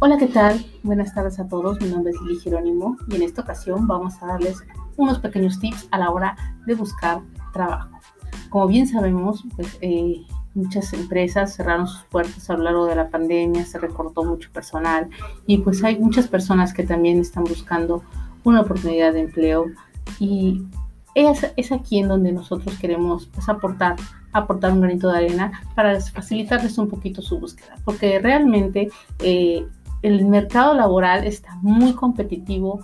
Hola, ¿qué tal? Buenas tardes a todos. Mi nombre es Lili Jerónimo y en esta ocasión vamos a darles unos pequeños tips a la hora de buscar trabajo. Como bien sabemos, pues eh, muchas empresas cerraron sus puertas a lo largo de la pandemia, se recortó mucho personal y pues hay muchas personas que también están buscando una oportunidad de empleo y es, aquí en donde nosotros queremos pues, aportar, aportar un granito de arena para facilitarles un poquito su búsqueda, porque realmente eh, el mercado laboral está muy competitivo,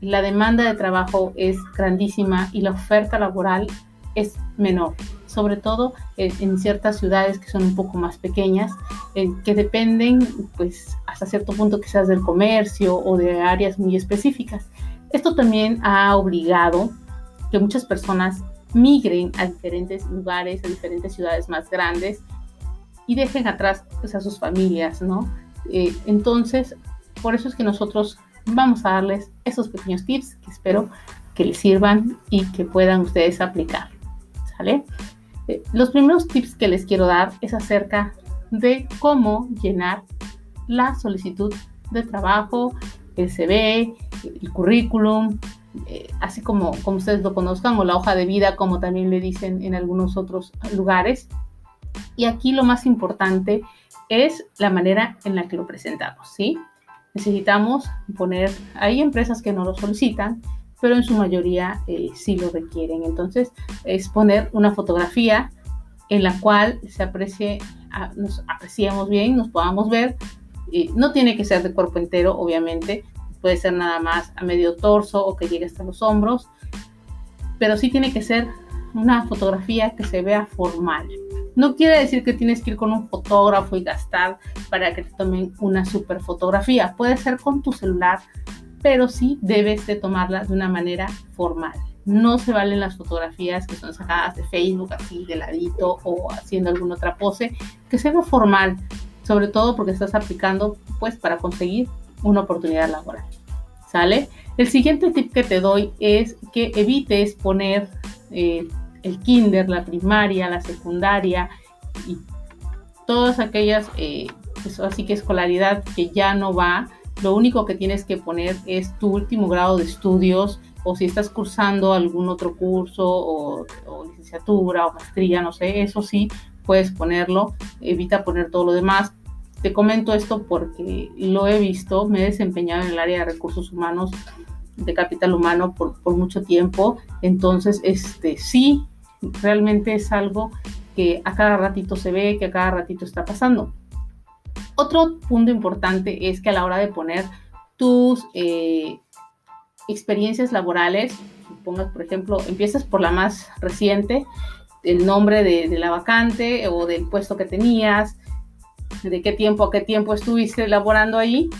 la demanda de trabajo es grandísima y la oferta laboral es menor, sobre todo en ciertas ciudades que son un poco más pequeñas, que dependen pues hasta cierto punto quizás del comercio o de áreas muy específicas. Esto también ha obligado que muchas personas migren a diferentes lugares, a diferentes ciudades más grandes y dejen atrás pues, a sus familias, ¿no? Eh, entonces, por eso es que nosotros vamos a darles esos pequeños tips que espero que les sirvan y que puedan ustedes aplicar. Eh, los primeros tips que les quiero dar es acerca de cómo llenar la solicitud de trabajo, el CV, el currículum, eh, así como, como ustedes lo conozcan, o la hoja de vida, como también le dicen en algunos otros lugares. Y aquí lo más importante es la manera en la que lo presentamos, ¿sí? Necesitamos poner, hay empresas que no lo solicitan, pero en su mayoría eh, sí lo requieren. Entonces, es poner una fotografía en la cual se aprecie, nos apreciemos bien, nos podamos ver. no tiene que ser de cuerpo entero, obviamente, puede ser nada más a medio torso o que llegue hasta los hombros, pero sí tiene que ser una fotografía que se vea formal. No quiere decir que tienes que ir con un fotógrafo y gastar para que te tomen una super fotografía. Puede ser con tu celular, pero sí debes de tomarla de una manera formal. No se valen las fotografías que son sacadas de Facebook así de ladito o haciendo alguna otra pose, que sea formal, sobre todo porque estás aplicando pues para conseguir una oportunidad laboral. ¿Sale? El siguiente tip que te doy es que evites poner eh, el kinder, la primaria, la secundaria y todas aquellas, eh, pues así que escolaridad que ya no va, lo único que tienes que poner es tu último grado de estudios o si estás cursando algún otro curso o, licenciatura o maestría, no sé, eso sí puedes ponerlo, evita poner todo lo demás. Te comento esto porque lo he visto, me he desempeñado en el área de recursos humanos, de capital humano por, por mucho tiempo, entonces este sí realmente es algo que a cada ratito se ve, que a cada ratito está pasando. Otro punto importante es que a la hora de poner tus eh, experiencias laborales, pongas, por ejemplo, empiezas por la más reciente, el nombre de, de, la vacante o del puesto que tenías, de qué tiempo a qué tiempo estuviste laborando ahí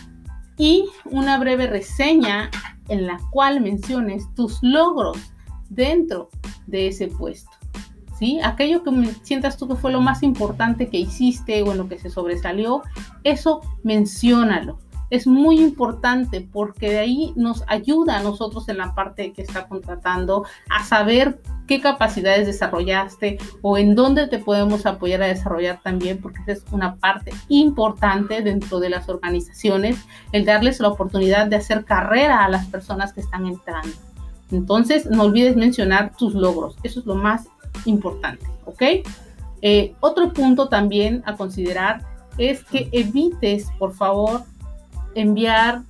y una breve reseña en la cual menciones tus logros dentro de ese puesto. ¿Sí? Aquello que sientas tú que fue lo más importante que hiciste o en lo que se sobresalió, eso menciónalo. Es muy importante porque de ahí nos ayuda a nosotros en la parte que está contratando a saber qué capacidades desarrollaste o en dónde te podemos apoyar a desarrollar también, porque esa es una parte importante dentro de las organizaciones, el darles la oportunidad de hacer carrera a las personas que están entrando. Entonces, no olvides mencionar tus logros. Eso es lo más importante, ¿ok? Eh, otro punto también a considerar es que evites, por favor, enviar,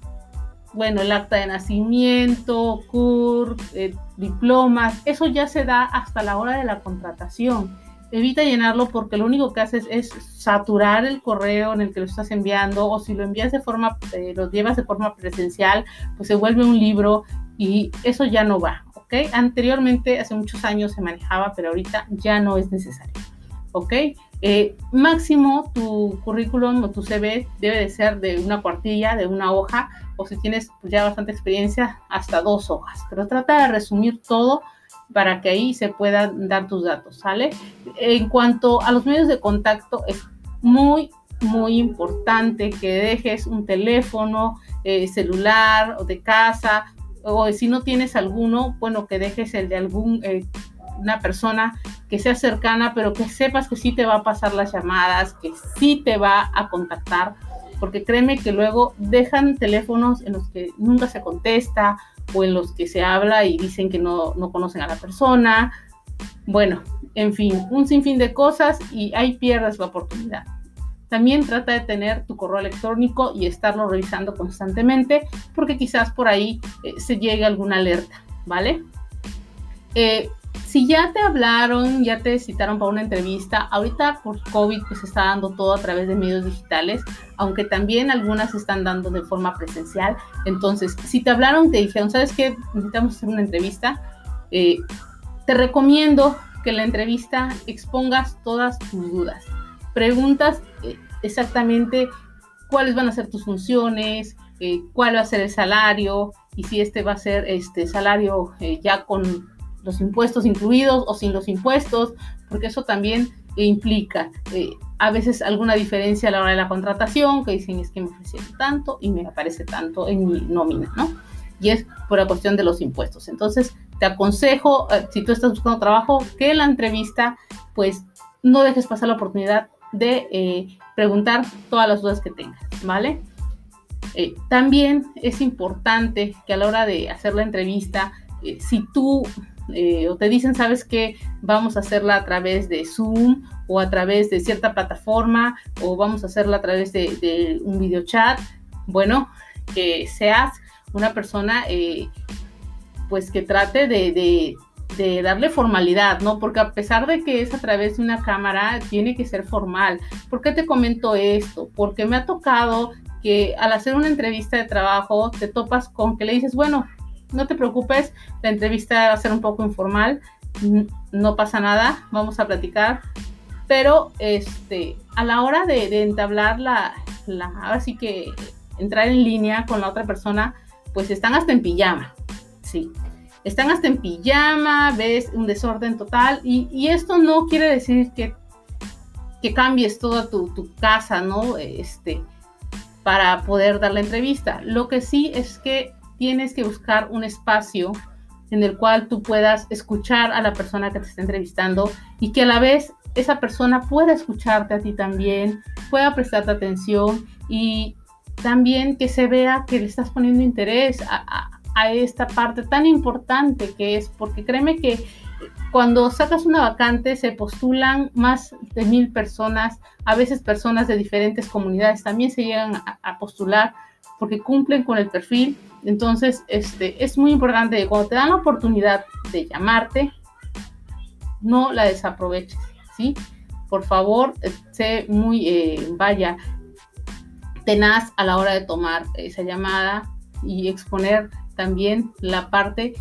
bueno, el acta de nacimiento, CUR, eh, diplomas. Eso ya se da hasta la hora de la contratación. Evita llenarlo porque lo único que haces es saturar el correo en el que lo estás enviando o si lo envías de forma, eh, lo llevas de forma presencial, pues se vuelve un libro y eso ya no va, ¿ok? Anteriormente, hace muchos años se manejaba, pero ahorita ya no es necesario, ¿ok? Eh, máximo tu currículum o tu CV debe de ser de una cuartilla, de una hoja, o si tienes ya bastante experiencia, hasta dos hojas, pero trata de resumir todo para que ahí se puedan dar tus datos, ¿sale? En cuanto a los medios de contacto, es muy, muy importante que dejes un teléfono eh, celular o de casa o si no tienes alguno, bueno, que dejes el de algún eh, una persona que sea cercana, pero que sepas que sí te va a pasar las llamadas, que sí te va a contactar, porque créeme que luego dejan teléfonos en los que nunca se contesta o en los que se habla y dicen que no, no conocen a la persona. Bueno, en fin, un sinfín de cosas y ahí pierdes la oportunidad. También trata de tener tu correo electrónico y estarlo revisando constantemente porque quizás por ahí eh, se llegue alguna alerta, ¿vale? Eh, si ya te hablaron, ya te citaron para una entrevista, ahorita por COVID pues se está dando todo a través de medios digitales, aunque también algunas se están dando de forma presencial. Entonces, si te hablaron, te dijeron, ¿sabes qué? Necesitamos hacer una entrevista. Eh, te recomiendo que en la entrevista expongas todas tus dudas. Preguntas eh, exactamente cuáles van a ser tus funciones, eh, cuál va a ser el salario y si este va a ser este salario ya con los impuestos incluidos o sin los impuestos, porque eso también implica eh, a veces alguna diferencia a la hora de la contratación, que dicen es que me ofrecieron tanto y me aparece tanto en mi nómina, ¿no? Y es por la cuestión de los impuestos. Entonces, te aconsejo, eh, si tú estás buscando trabajo, que la entrevista, pues, no dejes pasar la oportunidad de eh, preguntar todas las dudas que tengas, ¿vale? también es importante que a la hora de hacer la entrevista, si tú eh, o te dicen, sabes que vamos a hacerla a través de Zoom o a través de cierta plataforma o vamos a hacerla a través de, un video chat. Bueno, que seas una persona eh, pues que trate de, de, darle formalidad, ¿no? Porque a pesar de que es a través de una cámara, tiene que ser formal. ¿Por qué te comento esto? Porque me ha tocado que al hacer una entrevista de trabajo te topas con que le dices, bueno, no te preocupes, la entrevista va a ser un poco informal, no pasa nada, vamos a platicar, pero este, a la hora de, entablar la, la, ahora sí que entrar en línea con la otra persona, pues están hasta en pijama, sí. Están hasta en pijama, ves un desorden total y, esto no quiere decir que, que cambies toda tu, tu, casa, ¿no? Este, para poder dar la entrevista. Lo que sí es que tienes que buscar un espacio en el cual tú puedas escuchar a la persona que te está entrevistando y que a la vez esa persona pueda escucharte a ti también, pueda prestarte atención y también que se vea que le estás poniendo interés a, esta parte tan importante que es, porque créeme que cuando sacas una vacante se postulan más de mil personas, a veces personas de diferentes comunidades también se llegan a postular porque cumplen con el perfil entonces, este, es muy importante que cuando te dan la oportunidad de llamarte, no la desaproveches, ¿sí? Por favor, sé muy, eh, vaya, tenaz a la hora de tomar esa llamada y exponer también la parte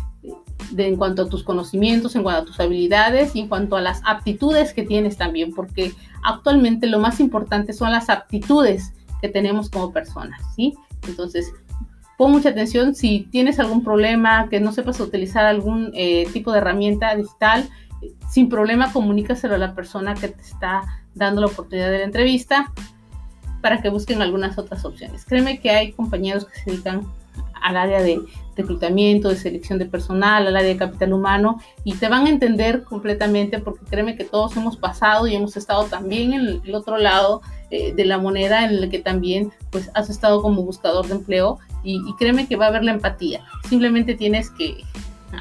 de en cuanto a tus conocimientos, en cuanto a tus habilidades y en cuanto a las aptitudes que tienes también, porque actualmente lo más importante son las aptitudes que tenemos como personas, ¿sí? Entonces, pon mucha atención si tienes algún problema, que no sepas utilizar algún eh, tipo de herramienta digital, sin problema comunícaselo a la persona que te está dando la oportunidad de la entrevista para que busquen algunas otras opciones. Créeme que hay compañeros que se dedican al área de reclutamiento, de selección de personal, al área de capital humano y te van a entender completamente porque créeme que todos hemos pasado y hemos estado también en el otro lado eh, de la moneda en el que también pues has estado como buscador de empleo y, créeme que va a haber la empatía. Simplemente tienes que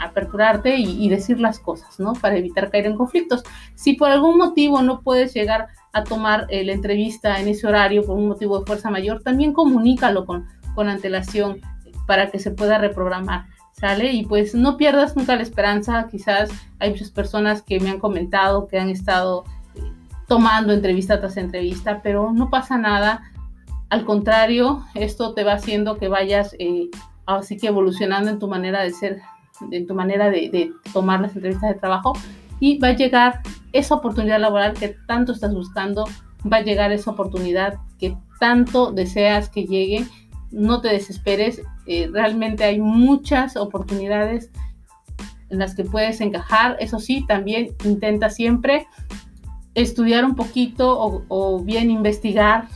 aperturarte y, decir las cosas, ¿no? Para evitar caer en conflictos. Si por algún motivo no puedes llegar a tomar eh, la entrevista en ese horario por un motivo de fuerza mayor, también comunícalo con, con antelación para que se pueda reprogramar. ¿Sale? Y pues no pierdas nunca la esperanza. Quizás hay muchas personas que me han comentado que han estado eh, tomando entrevista tras entrevista, pero no pasa nada. Al contrario, esto te va haciendo que vayas eh, así que evolucionando en tu manera de ser, en tu manera de, tomar las entrevistas de trabajo y va a llegar esa oportunidad laboral que tanto estás buscando, va a llegar esa oportunidad que tanto deseas que llegue. No te desesperes, eh, realmente hay muchas oportunidades en las que puedes encajar. Eso sí, también intenta siempre estudiar un poquito o, o bien investigar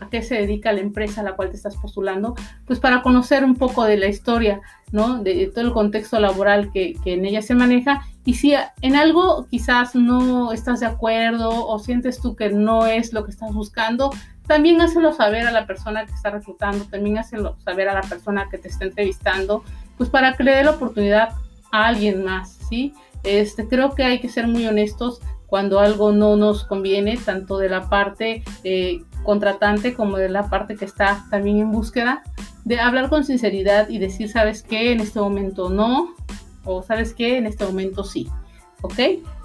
a qué se dedica la empresa a la cual te estás postulando, pues para conocer un poco de la historia, ¿no? De, todo el contexto laboral que, que, en ella se maneja. Y si en algo quizás no estás de acuerdo o sientes tú que no es lo que estás buscando, también hácelo saber a la persona que está reclutando, también hácelo saber a la persona que te está entrevistando, pues para que le dé la oportunidad a alguien más, ¿sí? Este, creo que hay que ser muy honestos cuando algo no nos conviene, tanto de la parte eh, contratante como de la parte que está también en búsqueda, de hablar con sinceridad y decir, ¿sabes qué? En este momento no, o ¿sabes qué? En este momento sí. ¿Ok?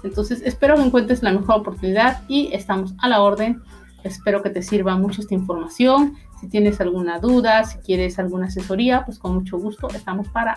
Entonces espero que encuentres la mejor oportunidad y estamos a la orden. Espero que te sirva mucho esta información. Si tienes alguna duda, si quieres alguna asesoría, pues con mucho gusto estamos para